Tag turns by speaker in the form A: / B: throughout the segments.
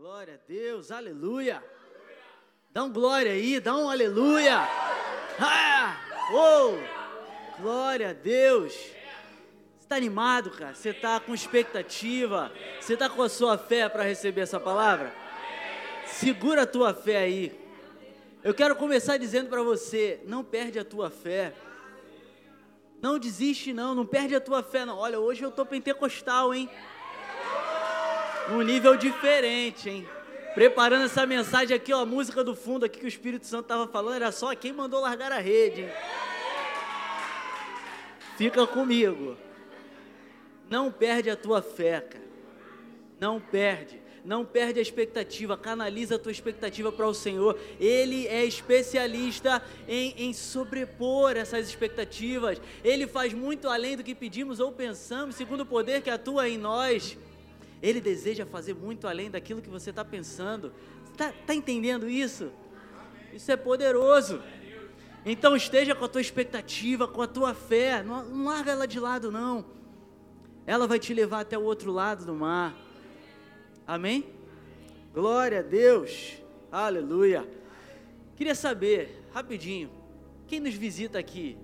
A: Glória a Deus, aleluia. Dá um glória aí, dá um aleluia. Ah, oh, glória a Deus. Você está animado, cara? Você está com expectativa? Você está com a sua fé para receber essa palavra? Segura a tua fé aí. Eu quero começar dizendo para você: não perde a tua fé. Não desiste, não, não perde a tua fé, não. Olha, hoje eu tô pentecostal, hein? Um nível diferente, hein? Preparando essa mensagem aqui, ó, a música do fundo aqui que o Espírito Santo estava falando, era só quem mandou largar a rede, hein? Fica comigo. Não perde a tua fé, cara. Não perde. Não perde a expectativa, canaliza a tua expectativa para o Senhor. Ele é especialista em, em sobrepor essas expectativas. Ele faz muito além do que pedimos ou pensamos, segundo o poder que atua em nós. Ele deseja fazer muito além daquilo que você está pensando. Está tá entendendo isso? Isso é poderoso. Então esteja com a tua expectativa, com a tua fé. Não, não larga ela de lado, não. Ela vai te levar até o outro lado do mar. Amém? Glória a Deus. Aleluia. Queria saber, rapidinho, quem nos visita aqui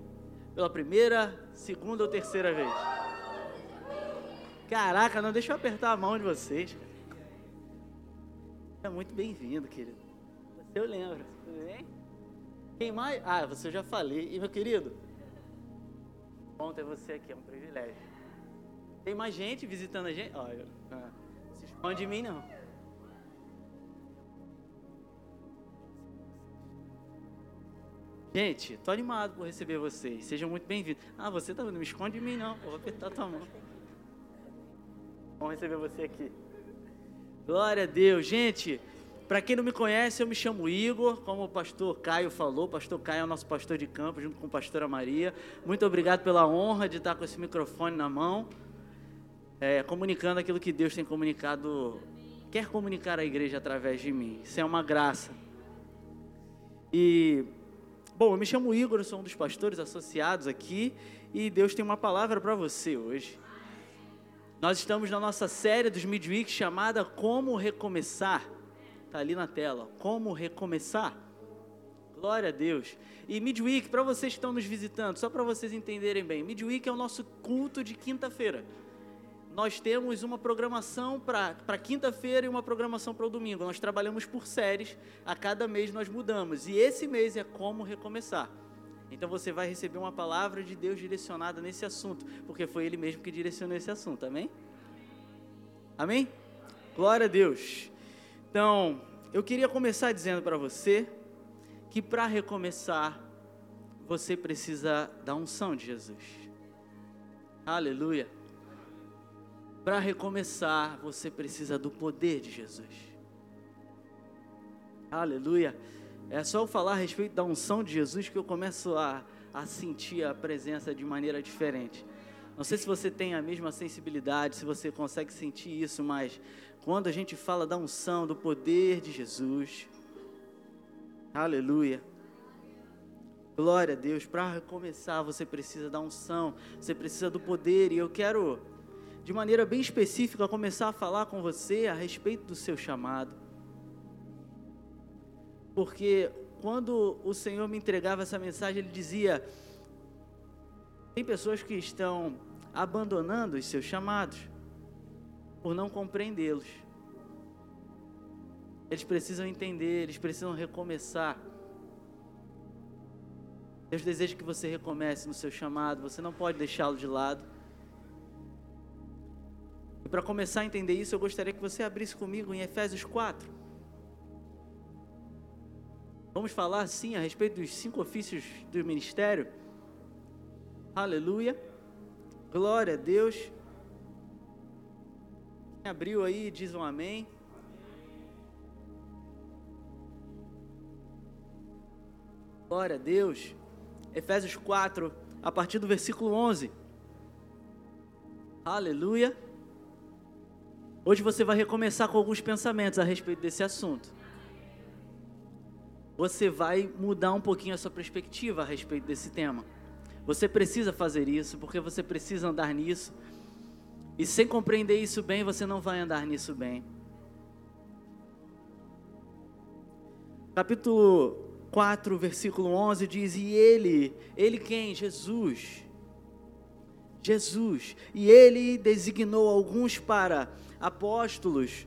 A: pela primeira, segunda ou terceira vez? Caraca, não deixa eu apertar a mão de vocês. É muito bem-vindo, querido. Você eu lembro, tudo bem? Quem mais? Ah, você eu já falei. E meu querido? Bom ter você aqui, é um privilégio. Tem mais gente visitando a gente? Olha. Ah. Esconde de mim, não. Gente, tô animado por receber vocês. Sejam muito bem-vindos. Ah, você tá não me esconde de mim, não. vou apertar tua mão. Vamos receber você aqui. Glória a Deus. Gente, para quem não me conhece, eu me chamo Igor, como o pastor Caio falou. Pastor Caio é o nosso pastor de campo, junto com a pastora Maria. Muito obrigado pela honra de estar com esse microfone na mão é, comunicando aquilo que Deus tem comunicado, quer comunicar à igreja através de mim. Isso é uma graça. E, bom, eu me chamo Igor, sou um dos pastores associados aqui e Deus tem uma palavra para você hoje. Nós estamos na nossa série dos Midweek chamada Como Recomeçar. Está ali na tela. Como Recomeçar. Glória a Deus. E Midweek, para vocês que estão nos visitando, só para vocês entenderem bem, Midweek é o nosso culto de quinta-feira nós temos uma programação para quinta-feira e uma programação para o domingo. Nós trabalhamos por séries, a cada mês nós mudamos. E esse mês é como recomeçar. Então você vai receber uma palavra de Deus direcionada nesse assunto, porque foi Ele mesmo que direcionou esse assunto, amém? Amém? Glória a Deus. Então, eu queria começar dizendo para você que para recomeçar, você precisa da unção de Jesus. Aleluia. Para recomeçar, você precisa do poder de Jesus. Aleluia. É só eu falar a respeito da unção de Jesus que eu começo a, a sentir a presença de maneira diferente. Não sei se você tem a mesma sensibilidade, se você consegue sentir isso, mas quando a gente fala da unção, do poder de Jesus, aleluia. Glória a Deus. Para recomeçar, você precisa da unção, você precisa do poder, e eu quero de maneira bem específica, começar a falar com você a respeito do seu chamado. Porque quando o Senhor me entregava essa mensagem, Ele dizia: tem pessoas que estão abandonando os seus chamados por não compreendê-los. Eles precisam entender, eles precisam recomeçar. Deus deseja que você recomece no seu chamado, você não pode deixá-lo de lado. E para começar a entender isso, eu gostaria que você abrisse comigo em Efésios 4. Vamos falar sim a respeito dos cinco ofícios do ministério. Aleluia. Glória a Deus. Quem abriu aí, diz um amém. Glória a Deus. Efésios 4, a partir do versículo 11. Aleluia. Hoje você vai recomeçar com alguns pensamentos a respeito desse assunto. Você vai mudar um pouquinho a sua perspectiva a respeito desse tema. Você precisa fazer isso, porque você precisa andar nisso. E sem compreender isso bem, você não vai andar nisso bem. capítulo 4, versículo 11 diz: E ele, ele quem? Jesus. Jesus. E ele designou alguns para apóstolos,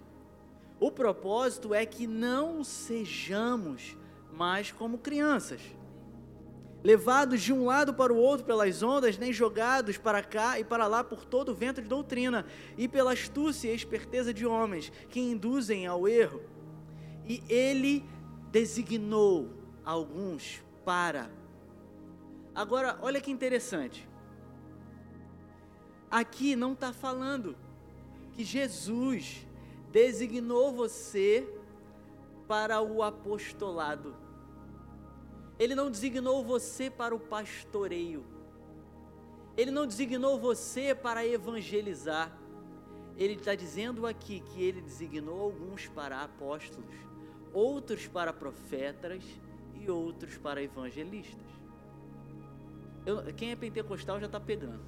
A: O propósito é que não sejamos mais como crianças levados de um lado para o outro pelas ondas, nem jogados para cá e para lá por todo o vento de doutrina, e pela astúcia e esperteza de homens que induzem ao erro. E ele designou alguns para. Agora, olha que interessante. Aqui não está falando que Jesus designou você para o apostolado. Ele não designou você para o pastoreio. Ele não designou você para evangelizar. Ele está dizendo aqui que ele designou alguns para apóstolos, outros para profetas e outros para evangelistas. Eu, quem é pentecostal já está pegando.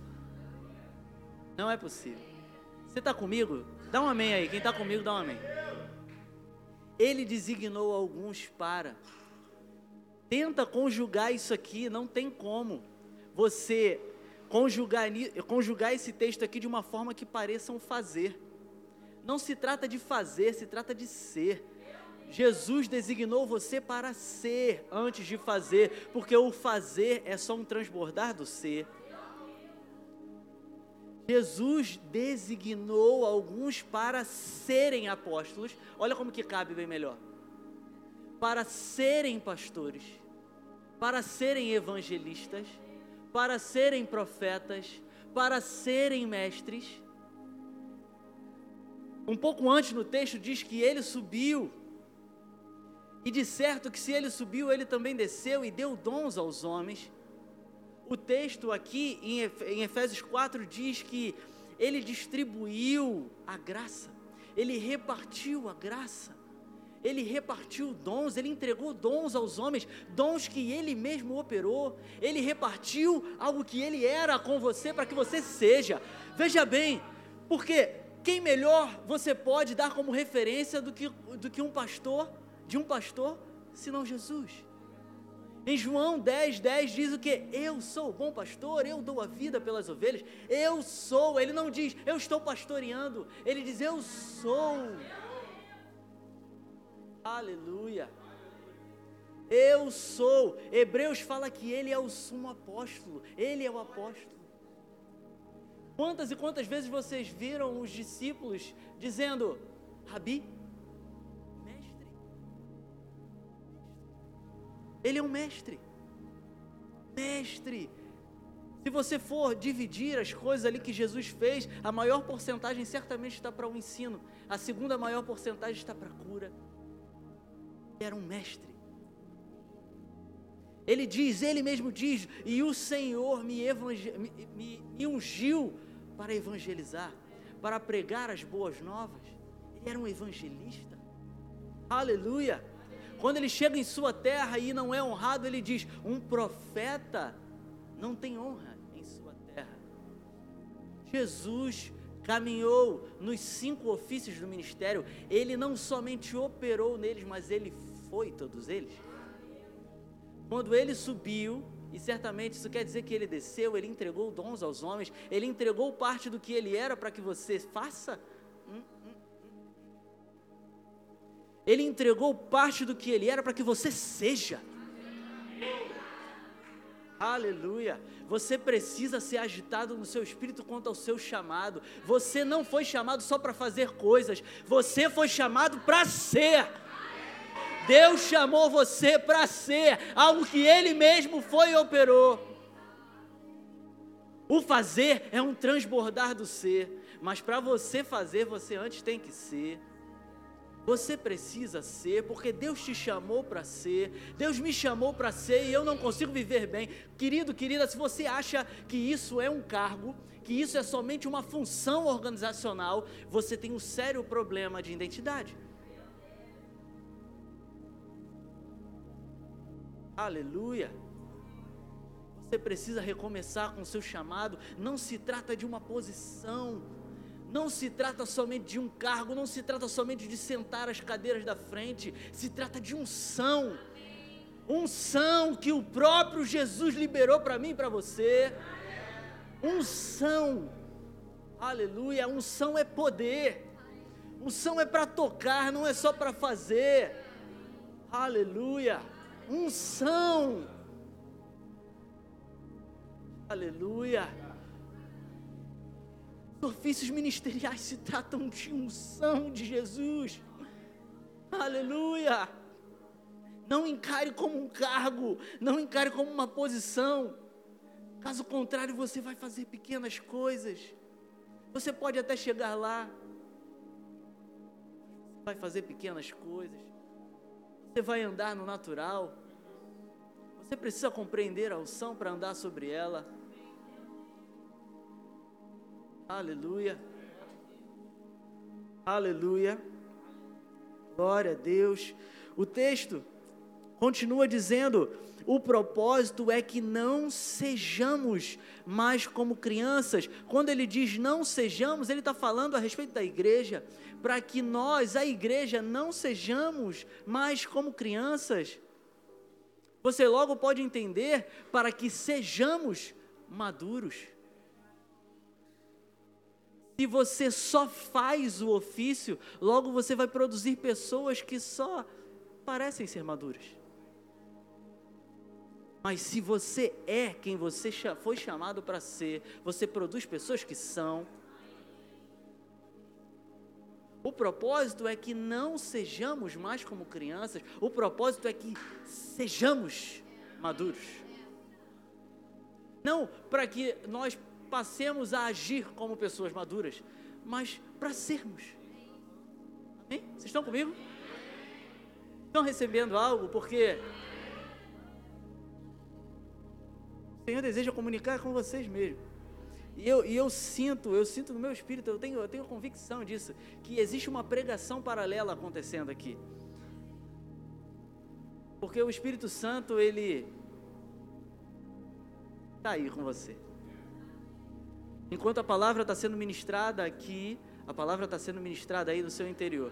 A: Não é possível. Você está comigo? Dá um amém aí. Quem está comigo, dá um amém. Ele designou alguns para Tenta conjugar isso aqui, não tem como você conjugar, conjugar esse texto aqui de uma forma que pareça um fazer. Não se trata de fazer, se trata de ser. Jesus designou você para ser antes de fazer, porque o fazer é só um transbordar do ser. Jesus designou alguns para serem apóstolos. Olha como que cabe bem melhor. Para serem pastores para serem evangelistas, para serem profetas, para serem mestres. Um pouco antes no texto diz que ele subiu, e de certo que se ele subiu, ele também desceu e deu dons aos homens. O texto aqui em Efésios 4 diz que ele distribuiu a graça, ele repartiu a graça ele repartiu dons, ele entregou dons aos homens, dons que ele mesmo operou, ele repartiu algo que ele era com você para que você seja. Veja bem, porque quem melhor você pode dar como referência do que, do que um pastor, de um pastor, senão Jesus? Em João 10, 10 diz o que? Eu sou o bom pastor, eu dou a vida pelas ovelhas, eu sou, ele não diz, eu estou pastoreando, ele diz, eu sou. Aleluia. Eu sou. Hebreus fala que ele é o sumo apóstolo. Ele é o apóstolo. Quantas e quantas vezes vocês viram os discípulos dizendo: Rabi, Ele é um mestre. Mestre. Se você for dividir as coisas ali que Jesus fez, a maior porcentagem certamente está para o ensino, a segunda maior porcentagem está para a cura era um mestre. Ele diz, ele mesmo diz, e o Senhor me, me, me ungiu para evangelizar, para pregar as boas novas. Ele era um evangelista. Aleluia! Quando ele chega em sua terra e não é honrado, ele diz: um profeta não tem honra em sua terra. Jesus caminhou nos cinco ofícios do ministério, ele não somente operou neles, mas ele foi todos eles? Quando ele subiu, e certamente isso quer dizer que ele desceu, ele entregou dons aos homens, ele entregou parte do que ele era para que você faça. Ele entregou parte do que ele era para que você seja. Aleluia. Você precisa ser agitado no seu espírito quanto ao seu chamado. Você não foi chamado só para fazer coisas, você foi chamado para ser. Deus chamou você para ser algo que Ele mesmo foi e operou. O fazer é um transbordar do ser, mas para você fazer, você antes tem que ser. Você precisa ser, porque Deus te chamou para ser, Deus me chamou para ser e eu não consigo viver bem. Querido, querida, se você acha que isso é um cargo, que isso é somente uma função organizacional, você tem um sério problema de identidade. Aleluia. Você precisa recomeçar com o seu chamado. Não se trata de uma posição, não se trata somente de um cargo, não se trata somente de sentar as cadeiras da frente, se trata de unção. Unção que o próprio Jesus liberou para mim e para você. Unção. Aleluia. Unção é poder. Unção é para tocar, não é só para fazer. Aleluia. Unção. Aleluia ofícios ministeriais se tratam de unção de Jesus. Aleluia! Não encare como um cargo, não encare como uma posição. Caso contrário, você vai fazer pequenas coisas. Você pode até chegar lá, vai fazer pequenas coisas. Você vai andar no natural. Você precisa compreender a unção para andar sobre ela. Aleluia. Aleluia. Glória a Deus. O texto continua dizendo: o propósito é que não sejamos mais como crianças. Quando ele diz não sejamos, ele está falando a respeito da igreja, para que nós, a igreja, não sejamos mais como crianças. Você logo pode entender para que sejamos maduros. Se você só faz o ofício, logo você vai produzir pessoas que só parecem ser maduras. Mas se você é quem você foi chamado para ser, você produz pessoas que são. O propósito é que não sejamos mais como crianças, o propósito é que sejamos maduros. Não para que nós passemos a agir como pessoas maduras, mas para sermos. Amém? Vocês estão comigo? Estão recebendo algo? Porque o Senhor deseja comunicar com vocês mesmo. E eu, e eu sinto, eu sinto no meu espírito, eu tenho, eu tenho convicção disso, que existe uma pregação paralela acontecendo aqui. Porque o Espírito Santo, ele está aí com você. Enquanto a palavra está sendo ministrada aqui, a palavra está sendo ministrada aí no seu interior.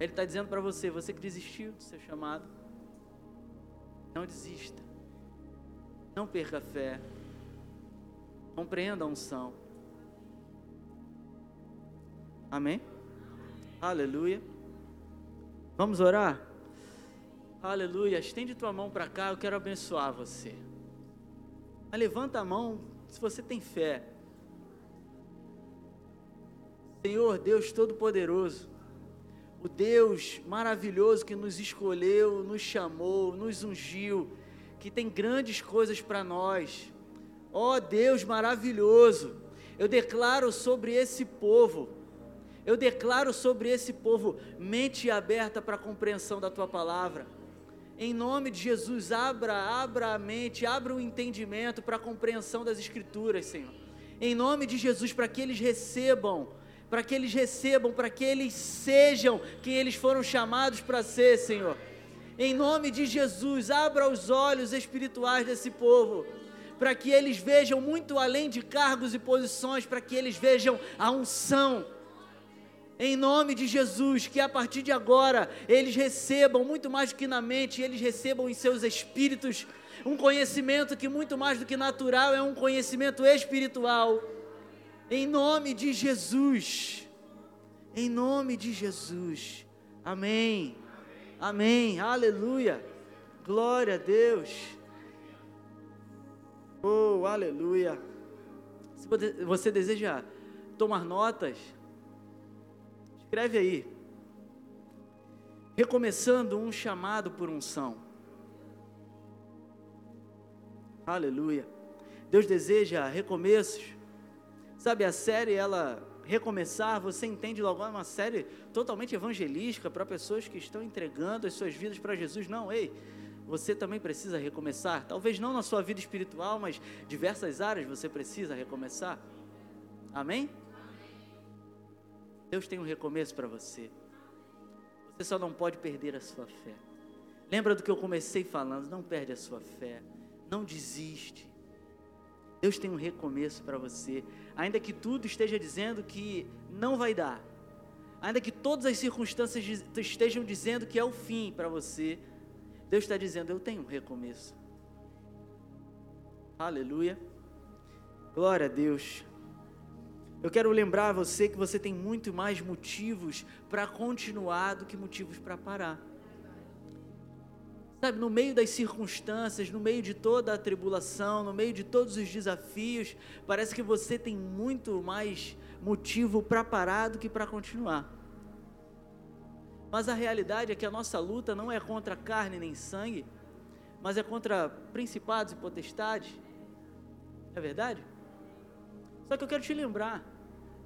A: Ele está dizendo para você, você que desistiu do seu chamado, não desista. Não perca a fé. Compreenda a unção. Amém? Aleluia. Vamos orar? Aleluia. Estende tua mão para cá, eu quero abençoar você. Mas levanta a mão se você tem fé. Senhor Deus Todo-Poderoso, o Deus maravilhoso que nos escolheu, nos chamou, nos ungiu, que tem grandes coisas para nós. Ó oh, Deus maravilhoso, eu declaro sobre esse povo, eu declaro sobre esse povo mente aberta para a compreensão da tua palavra em nome de Jesus, abra, abra a mente, abra o entendimento para a compreensão das Escrituras, Senhor. Em nome de Jesus, para que eles recebam, para que eles recebam, para que eles sejam quem eles foram chamados para ser, Senhor. Em nome de Jesus, abra os olhos espirituais desse povo, para que eles vejam muito além de cargos e posições, para que eles vejam a unção em nome de Jesus, que a partir de agora eles recebam muito mais do que na mente, eles recebam em seus espíritos um conhecimento que muito mais do que natural é um conhecimento espiritual. Em nome de Jesus. Em nome de Jesus. Amém. Amém. Aleluia. Glória a Deus. Oh, aleluia. Se você deseja tomar notas, Escreve aí. Recomeçando um chamado por unção. Aleluia. Deus deseja recomeços. Sabe, a série ela recomeçar, você entende logo uma série totalmente evangelística para pessoas que estão entregando as suas vidas para Jesus. Não, ei, você também precisa recomeçar. Talvez não na sua vida espiritual, mas diversas áreas você precisa recomeçar. Amém? Deus tem um recomeço para você. Você só não pode perder a sua fé. Lembra do que eu comecei falando? Não perde a sua fé. Não desiste. Deus tem um recomeço para você. Ainda que tudo esteja dizendo que não vai dar. Ainda que todas as circunstâncias estejam dizendo que é o fim para você. Deus está dizendo: Eu tenho um recomeço. Aleluia. Glória a Deus. Eu quero lembrar você que você tem muito mais motivos para continuar do que motivos para parar. Sabe, no meio das circunstâncias, no meio de toda a tribulação, no meio de todos os desafios, parece que você tem muito mais motivo para parar do que para continuar. Mas a realidade é que a nossa luta não é contra carne nem sangue, mas é contra principados e potestades. É verdade? Só que eu quero te lembrar,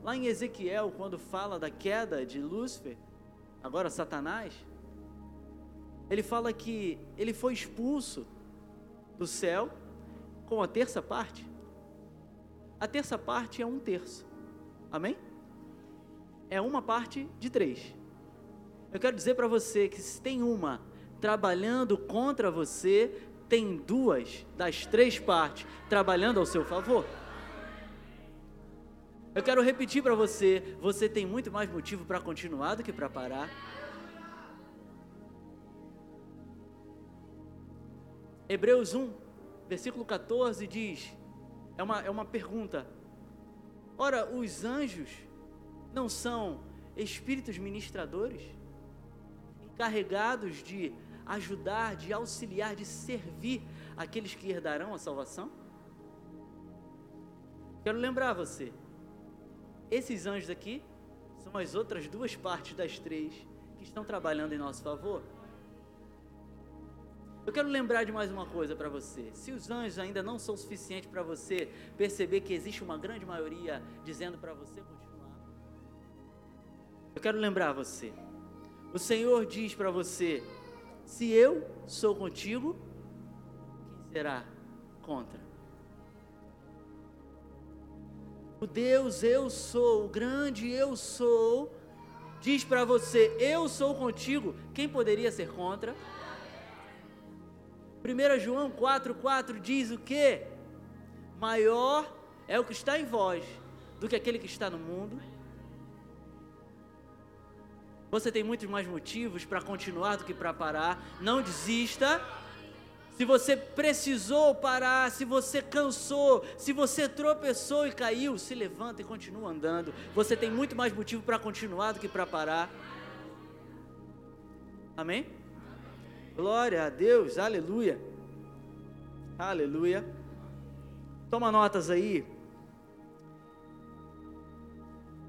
A: lá em Ezequiel, quando fala da queda de Lúcifer, agora Satanás, ele fala que ele foi expulso do céu com a terça parte. A terça parte é um terço. Amém? É uma parte de três. Eu quero dizer para você que se tem uma trabalhando contra você, tem duas das três partes trabalhando ao seu favor. Eu quero repetir para você: você tem muito mais motivo para continuar do que para parar. Hebreus 1, versículo 14 diz: é uma, é uma pergunta. Ora, os anjos não são espíritos ministradores, encarregados de ajudar, de auxiliar, de servir aqueles que herdarão a salvação? Quero lembrar você, esses anjos aqui são as outras duas partes das três que estão trabalhando em nosso favor. Eu quero lembrar de mais uma coisa para você. Se os anjos ainda não são suficientes para você perceber que existe uma grande maioria dizendo para você continuar, eu quero lembrar você. O Senhor diz para você: se eu sou contigo, quem será contra? O Deus eu sou, o grande eu sou, diz para você: eu sou contigo, quem poderia ser contra? 1 João 4,4 diz o que? Maior é o que está em vós do que aquele que está no mundo. Você tem muitos mais motivos para continuar do que para parar. Não desista. Se você precisou parar, se você cansou, se você tropeçou e caiu, se levanta e continua andando. Você tem muito mais motivo para continuar do que para parar. Amém? Glória a Deus, aleluia. Aleluia. Toma notas aí.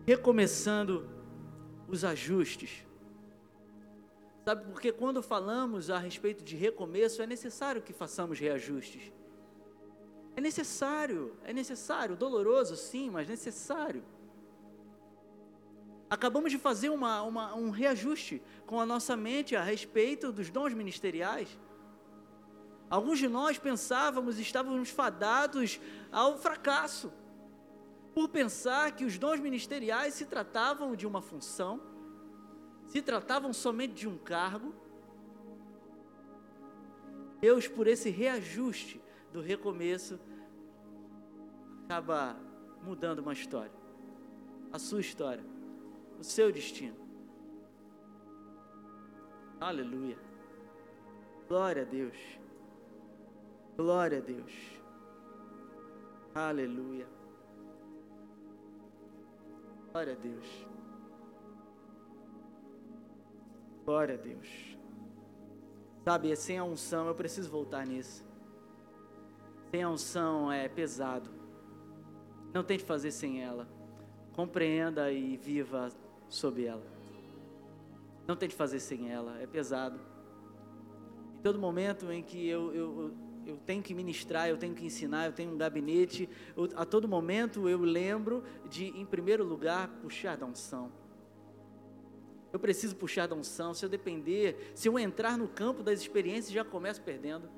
A: Recomeçando os ajustes. Sabe, porque quando falamos a respeito de recomeço, é necessário que façamos reajustes. É necessário, é necessário, doloroso sim, mas necessário. Acabamos de fazer uma, uma, um reajuste com a nossa mente a respeito dos dons ministeriais. Alguns de nós pensávamos, estávamos fadados ao fracasso, por pensar que os dons ministeriais se tratavam de uma função, se tratavam somente de um cargo. Deus, por esse reajuste do recomeço, acaba mudando uma história, a sua história o seu destino. Aleluia. Glória a Deus. Glória a Deus. Aleluia. Glória a Deus. Glória a Deus. Sabe, sem a unção, eu preciso voltar nisso. Sem a unção é pesado. Não tente fazer sem ela. Compreenda e viva sob ela. Não tente fazer sem ela, é pesado. Em todo momento em que eu, eu, eu tenho que ministrar, eu tenho que ensinar, eu tenho um gabinete, eu, a todo momento eu lembro de, em primeiro lugar, puxar da unção. Eu preciso puxar da unção. Se eu depender, se eu entrar no campo das experiências, já começo perdendo.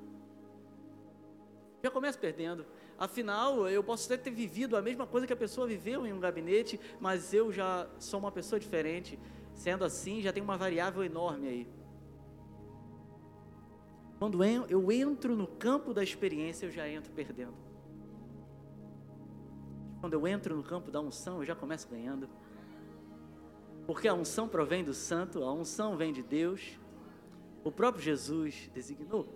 A: Já começo perdendo. Afinal, eu posso até ter vivido a mesma coisa que a pessoa viveu em um gabinete, mas eu já sou uma pessoa diferente. Sendo assim, já tem uma variável enorme aí. Quando eu entro no campo da experiência, eu já entro perdendo. Quando eu entro no campo da unção, eu já começo ganhando. Porque a unção provém do santo, a unção vem de Deus. O próprio Jesus designou.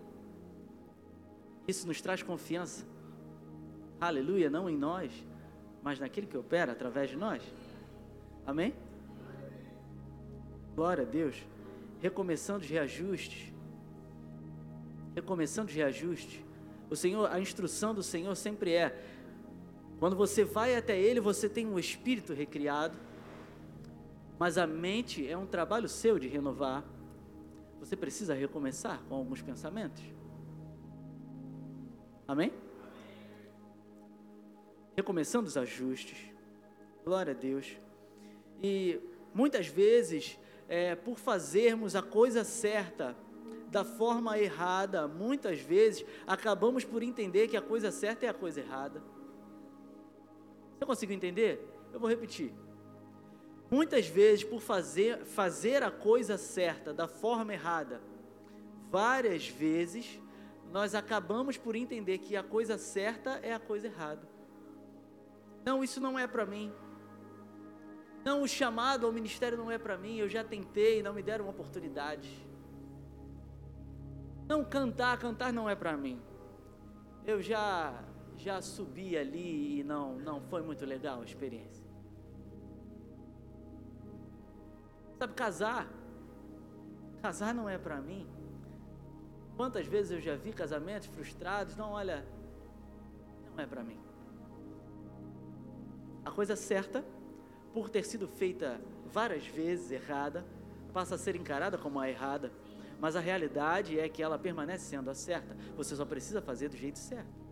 A: Isso nos traz confiança. Aleluia, não em nós, mas naquele que opera através de nós. Amém? Glória a Deus. Recomeçando os reajustes. Recomeçando os reajustes. O Senhor, a instrução do Senhor sempre é: quando você vai até Ele, você tem um espírito recriado, mas a mente é um trabalho seu de renovar. Você precisa recomeçar com alguns pensamentos. Amém? recomeçando os ajustes. Glória a Deus. E muitas vezes, é, por fazermos a coisa certa da forma errada, muitas vezes acabamos por entender que a coisa certa é a coisa errada. Você conseguiu entender? Eu vou repetir. Muitas vezes, por fazer, fazer a coisa certa da forma errada, várias vezes, nós acabamos por entender que a coisa certa é a coisa errada. Não, isso não é para mim. Não, o chamado ao ministério não é para mim. Eu já tentei, não me deram uma oportunidade. Não, cantar, cantar não é para mim. Eu já já subi ali e não não foi muito legal a experiência. Sabe casar? Casar não é para mim. Quantas vezes eu já vi casamentos frustrados? Não, olha, não é para mim a coisa certa, por ter sido feita várias vezes errada, passa a ser encarada como a errada, mas a realidade é que ela permanece sendo a certa. Você só precisa fazer do jeito certo.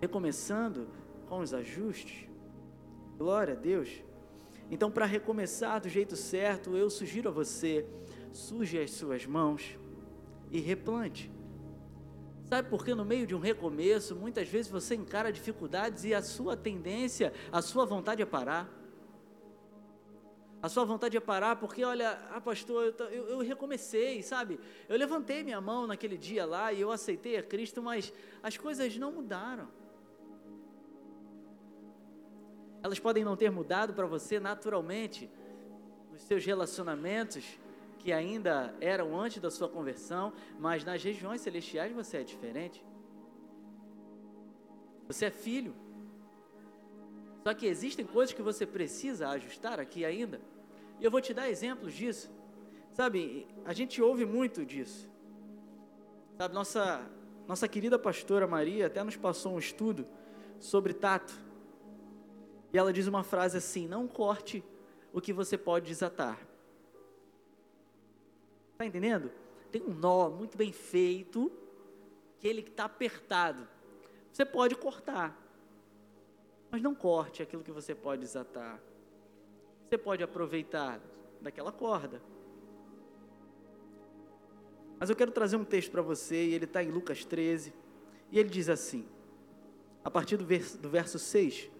A: Recomeçando com os ajustes. Glória a Deus. Então, para recomeçar do jeito certo, eu sugiro a você: suje as suas mãos e replante. Sabe por que no meio de um recomeço, muitas vezes você encara dificuldades e a sua tendência, a sua vontade é parar. A sua vontade é parar porque, olha, ah, pastor, eu, eu, eu, recomecei, sabe? Eu levantei minha mão naquele dia lá e eu aceitei a Cristo, mas as coisas não mudaram. Elas podem não ter mudado para você naturalmente, nos seus relacionamentos, que ainda eram antes da sua conversão, mas nas regiões celestiais você é diferente. Você é filho. Só que existem coisas que você precisa ajustar aqui ainda. E eu vou te dar exemplos disso. Sabe, a gente ouve muito disso. Sabe, nossa, nossa querida pastora Maria até nos passou um estudo sobre tato. E ela diz uma frase assim: Não corte o que você pode desatar. Está entendendo? Tem um nó muito bem feito, que ele está apertado. Você pode cortar, mas não corte aquilo que você pode desatar. Você pode aproveitar daquela corda. Mas eu quero trazer um texto para você, e ele está em Lucas 13, e ele diz assim, a partir do verso, do verso 6.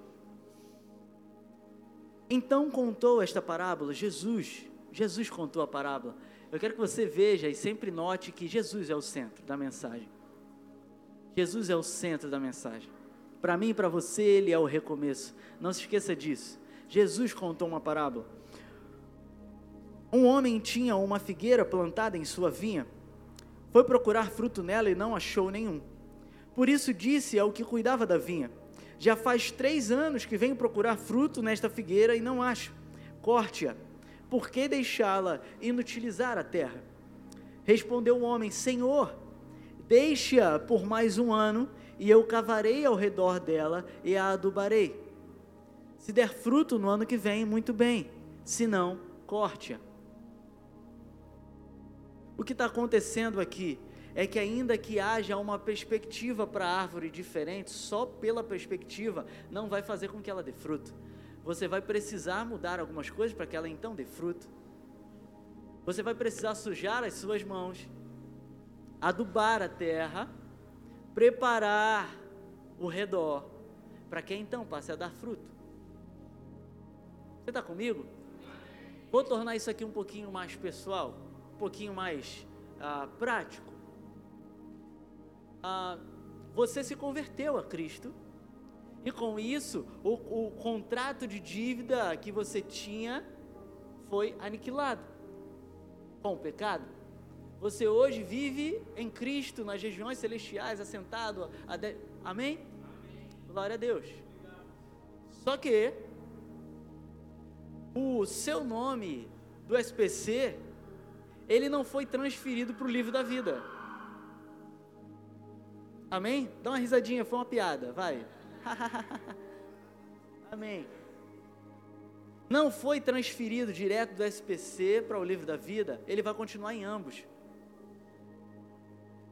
A: Então contou esta parábola, Jesus, Jesus contou a parábola eu quero que você veja e sempre note que Jesus é o centro da mensagem. Jesus é o centro da mensagem. Para mim e para você, ele é o recomeço. Não se esqueça disso. Jesus contou uma parábola. Um homem tinha uma figueira plantada em sua vinha. Foi procurar fruto nela e não achou nenhum. Por isso disse ao que cuidava da vinha: Já faz três anos que venho procurar fruto nesta figueira e não acho. Corte-a por que deixá-la inutilizar a terra? Respondeu o homem: Senhor, deixe-a por mais um ano, e eu cavarei ao redor dela e a adubarei. Se der fruto no ano que vem, muito bem, se não, corte-a. O que está acontecendo aqui é que, ainda que haja uma perspectiva para a árvore diferente, só pela perspectiva não vai fazer com que ela dê fruto. Você vai precisar mudar algumas coisas para que ela então dê fruto. Você vai precisar sujar as suas mãos, adubar a terra, preparar o redor, para que então passe a dar fruto. Você está comigo? Vou tornar isso aqui um pouquinho mais pessoal, um pouquinho mais ah, prático. Ah, você se converteu a Cristo e com isso o, o contrato de dívida que você tinha foi aniquilado com o pecado. Você hoje vive em Cristo nas regiões celestiais, assentado. A de... Amém? Amém? Glória a Deus. Só que o seu nome do SPC, ele não foi transferido para o livro da vida. Amém? Dá uma risadinha, foi uma piada, vai. Amém. Não foi transferido direto do SPC para o livro da vida, ele vai continuar em ambos.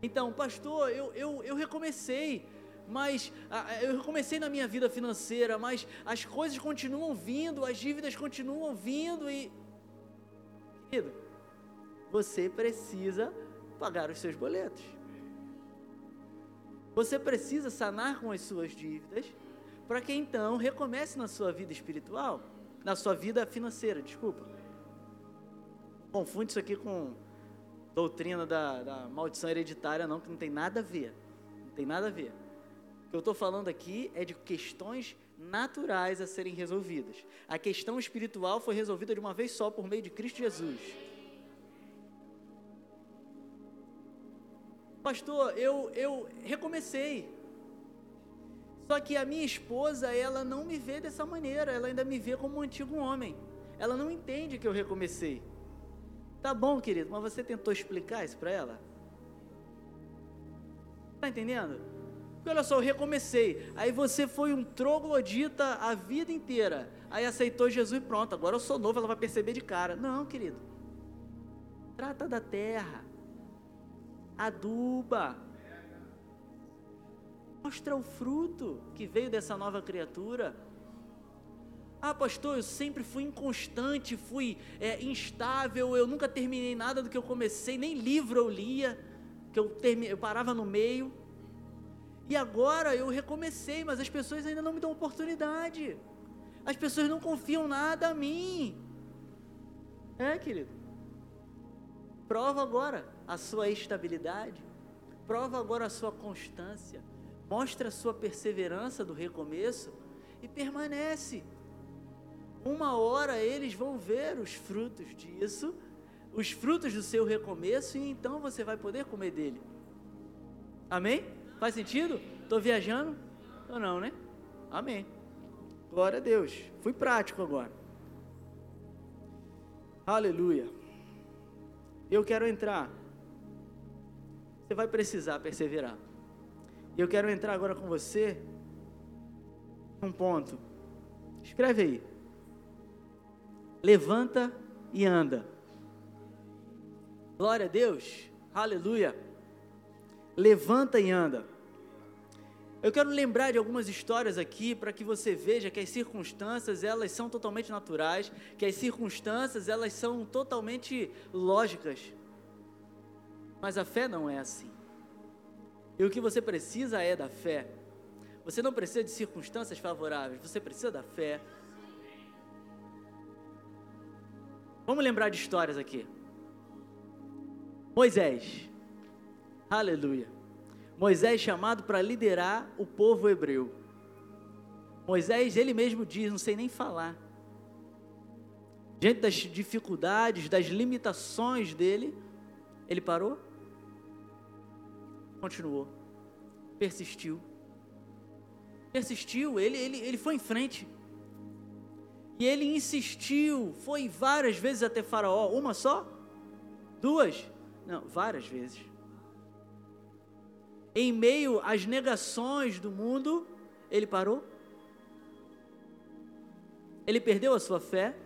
A: Então, pastor, eu, eu, eu recomecei, mas eu comecei na minha vida financeira, mas as coisas continuam vindo, as dívidas continuam vindo e. Querido, você precisa pagar os seus boletos. Você precisa sanar com as suas dívidas para que então recomece na sua vida espiritual, na sua vida financeira, desculpa. Confunde isso aqui com doutrina da, da maldição hereditária, não, que não tem nada a ver. Não tem nada a ver que eu estou falando aqui é de questões naturais a serem resolvidas. A questão espiritual foi resolvida de uma vez só por meio de Cristo Jesus. Pastor, eu, eu recomecei. Só que a minha esposa, ela não me vê dessa maneira, ela ainda me vê como um antigo homem. Ela não entende que eu recomecei. Tá bom, querido, mas você tentou explicar isso para ela? Tá entendendo? Porque olha só, eu recomecei. Aí você foi um troglodita a vida inteira. Aí aceitou Jesus e pronto, agora eu sou novo, ela vai perceber de cara. Não, querido. Trata da terra. Aduba. Mostra o fruto que veio dessa nova criatura. Ah, pastor, eu sempre fui inconstante, fui é, instável, eu nunca terminei nada do que eu comecei, nem livro eu lia, que eu, termi, eu parava no meio. E agora eu recomecei, mas as pessoas ainda não me dão oportunidade. As pessoas não confiam nada a mim. É, querido. Prova agora a sua estabilidade. Prova agora a sua constância. Mostra a sua perseverança do recomeço e permanece. Uma hora eles vão ver os frutos disso, os frutos do seu recomeço, e então você vai poder comer dele. Amém? Faz sentido? Estou viajando? Ou não, né? Amém. Glória a Deus. Fui prático agora. Aleluia. Eu quero entrar. Você vai precisar perseverar. E eu quero entrar agora com você num ponto. Escreve aí. Levanta e anda. Glória a Deus. Aleluia. Levanta e anda. Eu quero lembrar de algumas histórias aqui para que você veja que as circunstâncias elas são totalmente naturais, que as circunstâncias elas são totalmente lógicas. Mas a fé não é assim. E o que você precisa é da fé. Você não precisa de circunstâncias favoráveis, você precisa da fé. Vamos lembrar de histórias aqui. Moisés. Aleluia. Moisés chamado para liderar o povo hebreu. Moisés, ele mesmo diz, não sei nem falar. Diante das dificuldades, das limitações dele, ele parou, continuou, persistiu. Persistiu, ele, ele, ele foi em frente. E ele insistiu, foi várias vezes até Faraó. Uma só? Duas? Não, várias vezes em meio às negações do mundo, ele parou? Ele perdeu a sua fé?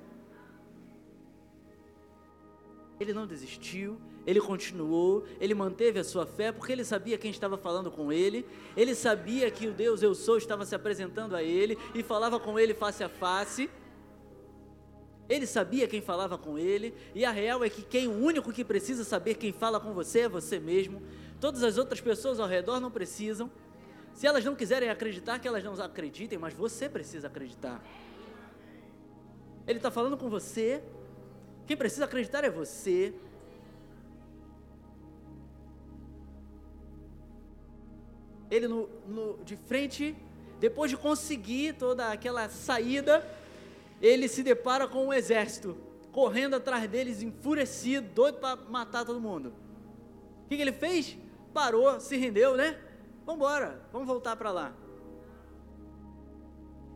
A: Ele não desistiu, ele continuou, ele manteve a sua fé, porque ele sabia quem estava falando com ele, ele sabia que o Deus Eu Sou estava se apresentando a ele e falava com ele face a face. Ele sabia quem falava com ele, e a real é que quem o único que precisa saber quem fala com você é você mesmo. Todas as outras pessoas ao redor não precisam. Se elas não quiserem acreditar, que elas não acreditem, mas você precisa acreditar. Ele está falando com você. Quem precisa acreditar é você. Ele no, no, de frente, depois de conseguir toda aquela saída, ele se depara com um exército correndo atrás deles, enfurecido, doido para matar todo mundo. O que, que, ele fez? Parou, se rendeu, né? Vamos embora, vamos voltar para lá.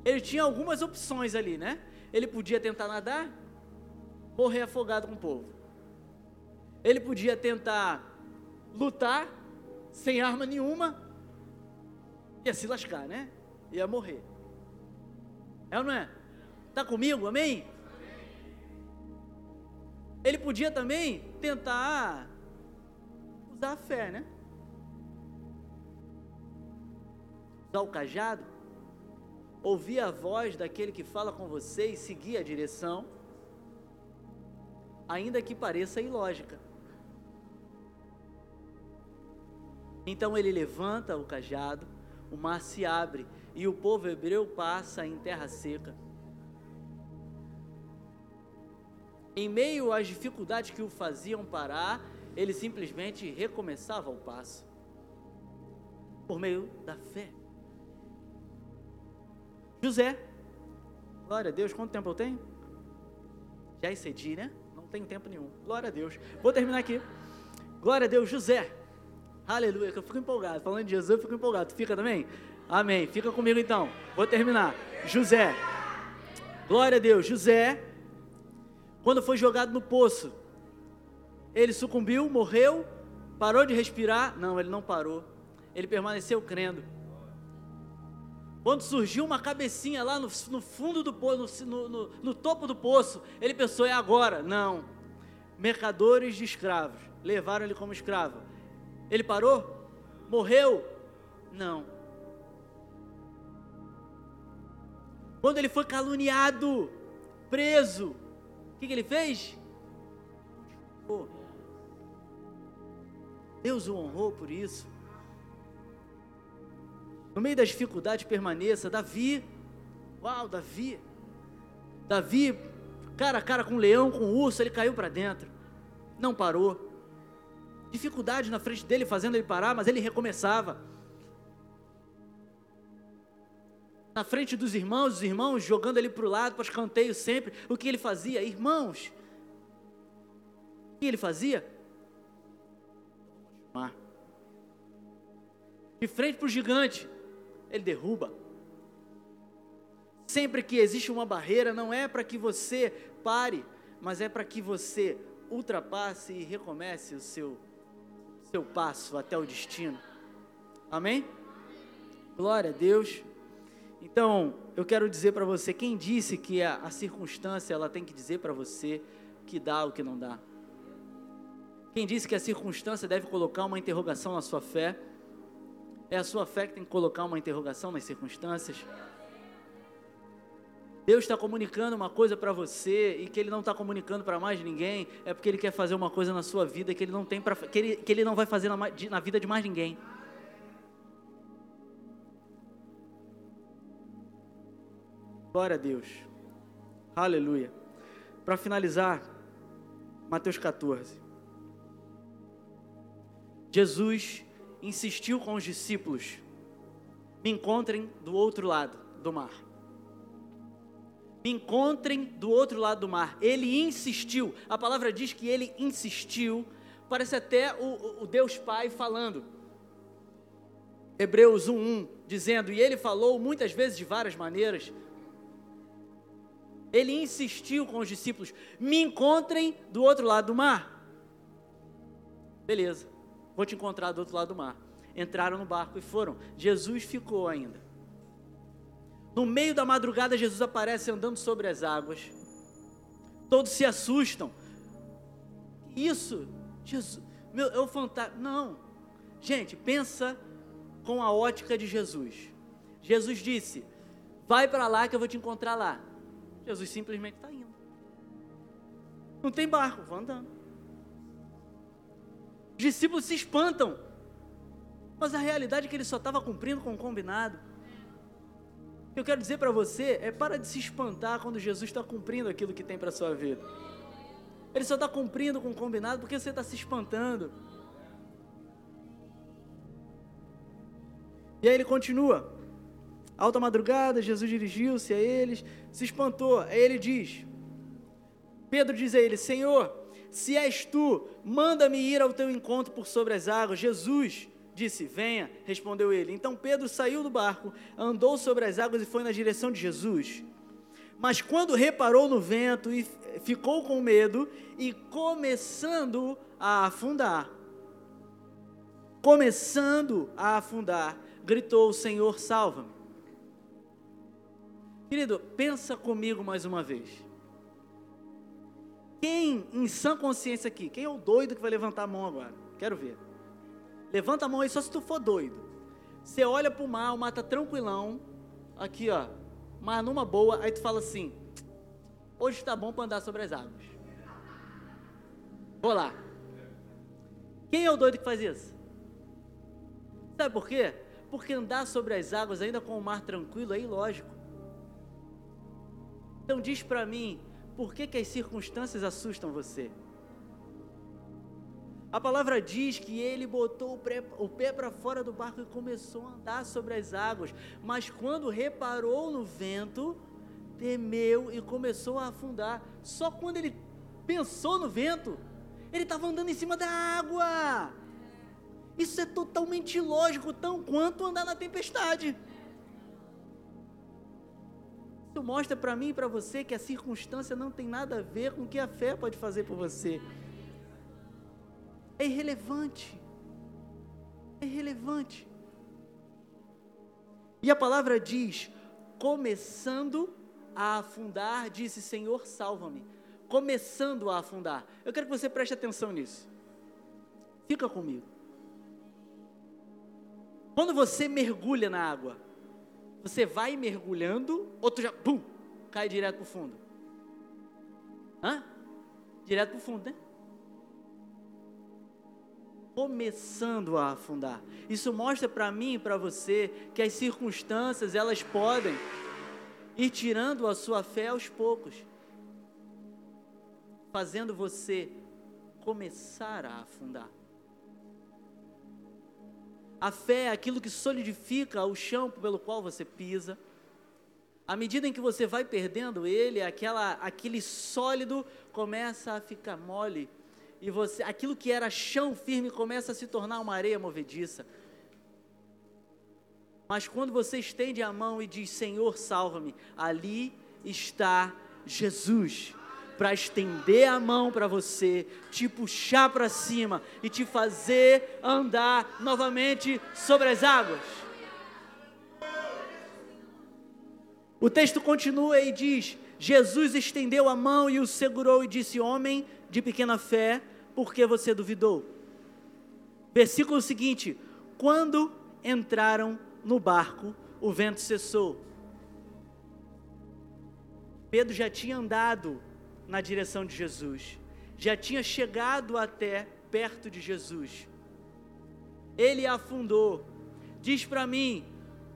A: Ele tinha algumas opções ali, né? Ele podia tentar nadar, morrer afogado com o povo. Ele podia tentar lutar sem arma nenhuma, ia se lascar, né? Ia morrer. É ou não é? Está comigo? Amém? Ele podia também tentar usar a fé, né? Usar o cajado, ouvir a voz daquele que fala com você e seguir a direção, ainda que pareça ilógica. Então ele levanta o cajado, o mar se abre e o povo hebreu passa em terra seca. Em meio às dificuldades que o faziam parar, ele simplesmente recomeçava o passo. Por meio da fé. José. Glória a Deus, quanto tempo eu tenho? Já excedi, né? Não tenho tempo nenhum. Glória a Deus. Vou terminar aqui. Glória a Deus, José. Aleluia, eu fico empolgado. Falando de Jesus, eu fico empolgado. Tu fica também? Amém. Fica comigo então. Vou terminar. José. Glória a Deus. José quando foi jogado no poço, ele sucumbiu, morreu, parou de respirar? Não, ele não parou. Ele permaneceu crendo. Quando surgiu uma cabecinha lá no, no fundo do poço, no, no, no topo do poço, ele pensou: é agora? Não. Mercadores de escravos levaram ele como escravo. Ele parou? Morreu? Não. Quando ele foi caluniado, preso, que, que ele fez? Oh, Deus o honrou por isso. No meio das dificuldades, permaneça. Davi, uau, Davi. Davi, cara a cara com um leão, com um urso, ele caiu para dentro. Não parou. Dificuldade na frente dele, fazendo ele parar, mas ele recomeçava. na frente dos irmãos, os irmãos jogando ele para o lado, para os canteios sempre. O que ele fazia? Irmãos, o que ele fazia? De frente para o gigante, ele derruba. Sempre que existe uma barreira, não é para que você pare, mas é para que você ultrapasse e recomece o seu, seu passo até o destino. Amém? Glória a Deus. Então, eu quero dizer para você, quem disse que a, a circunstância ela tem que dizer para você que dá ou que não dá? Quem disse que a circunstância deve colocar uma interrogação na sua fé? É a sua fé que tem que colocar uma interrogação nas circunstâncias? Deus está comunicando uma coisa para você e que Ele não está comunicando para mais ninguém, é porque Ele quer fazer uma coisa na sua vida que Ele não tem para que ele, que ele não vai fazer na, na vida de mais ninguém. Glória a Deus. Aleluia. Para finalizar, Mateus 14. Jesus insistiu com os discípulos: me encontrem do outro lado do mar. Me encontrem do outro lado do mar. Ele insistiu. A palavra diz que ele insistiu. Parece até o, o Deus Pai falando. Hebreus 1:1 dizendo: "E ele falou muitas vezes de várias maneiras, ele insistiu com os discípulos: me encontrem do outro lado do mar. Beleza, vou te encontrar do outro lado do mar. Entraram no barco e foram. Jesus ficou ainda. No meio da madrugada, Jesus aparece andando sobre as águas. Todos se assustam. isso? Jesus, meu, é o fantasma. Não. Gente, pensa com a ótica de Jesus. Jesus disse: Vai para lá que eu vou te encontrar lá. Jesus simplesmente está indo. Não tem barco, vou andando. Os discípulos se espantam. Mas a realidade é que ele só estava cumprindo com o combinado. O que eu quero dizer para você é para de se espantar quando Jesus está cumprindo aquilo que tem para sua vida. Ele só está cumprindo com o combinado porque você está se espantando. E aí ele continua. Alta madrugada, Jesus dirigiu-se a eles, se espantou. Aí ele diz: Pedro diz a ele: Senhor, se és tu, manda-me ir ao teu encontro por sobre as águas. Jesus disse: Venha, respondeu ele. Então Pedro saiu do barco, andou sobre as águas e foi na direção de Jesus. Mas quando reparou no vento e ficou com medo e começando a afundar, começando a afundar, gritou: Senhor, salva-me. Querido, pensa comigo mais uma vez. Quem, em sã consciência aqui, quem é o doido que vai levantar a mão agora? Quero ver. Levanta a mão aí só se tu for doido. Você olha para o mar, o mar tá tranquilão, aqui ó, mar numa boa, aí tu fala assim: hoje está bom para andar sobre as águas. Vou lá. Quem é o doido que faz isso? Sabe por quê? Porque andar sobre as águas, ainda com o mar tranquilo, é ilógico. Então diz para mim, por que, que as circunstâncias assustam você? A palavra diz que ele botou o pé para fora do barco e começou a andar sobre as águas, mas quando reparou no vento, temeu e começou a afundar. Só quando ele pensou no vento, ele estava andando em cima da água. Isso é totalmente lógico, tão quanto andar na tempestade. Isso mostra para mim e para você que a circunstância não tem nada a ver com o que a fé pode fazer por você é irrelevante. É irrelevante. E a palavra diz: começando a afundar, disse: Senhor, salva-me. Começando a afundar. Eu quero que você preste atenção nisso. Fica comigo. Quando você mergulha na água, você vai mergulhando, ou tu já, pum, cai direto para o fundo? Hã? Direto para o fundo, né? Começando a afundar. Isso mostra para mim e para você que as circunstâncias elas podem ir tirando a sua fé aos poucos, fazendo você começar a afundar. A fé é aquilo que solidifica o chão pelo qual você pisa. À medida em que você vai perdendo ele, aquela, aquele sólido começa a ficar mole e você, aquilo que era chão firme começa a se tornar uma areia movediça. Mas quando você estende a mão e diz: Senhor, salva-me, ali está Jesus para estender a mão para você, te puxar para cima e te fazer andar novamente sobre as águas. O texto continua e diz: Jesus estendeu a mão e o segurou e disse: Homem de pequena fé, porque você duvidou. Versículo seguinte: Quando entraram no barco, o vento cessou. Pedro já tinha andado na direção de Jesus, já tinha chegado até perto de Jesus. Ele afundou. Diz para mim,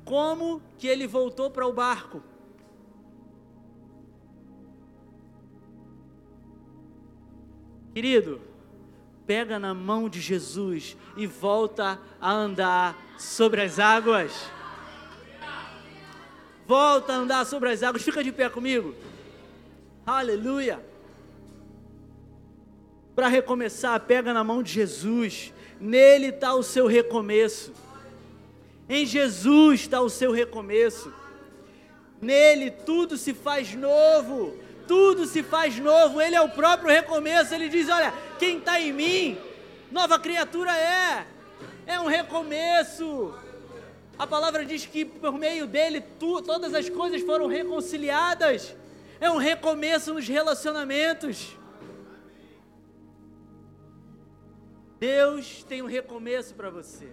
A: como que ele voltou para o barco? Querido, pega na mão de Jesus e volta a andar sobre as águas. Volta a andar sobre as águas. Fica de pé comigo. Aleluia. Para recomeçar, pega na mão de Jesus. Nele está o seu recomeço. Em Jesus está o seu recomeço. Nele tudo se faz novo tudo se faz novo, Ele é o próprio recomeço. Ele diz: Olha, quem está em mim, nova criatura é, é um recomeço. A palavra diz que por meio dele tu, todas as coisas foram reconciliadas. É um recomeço nos relacionamentos. Deus tem um recomeço para você.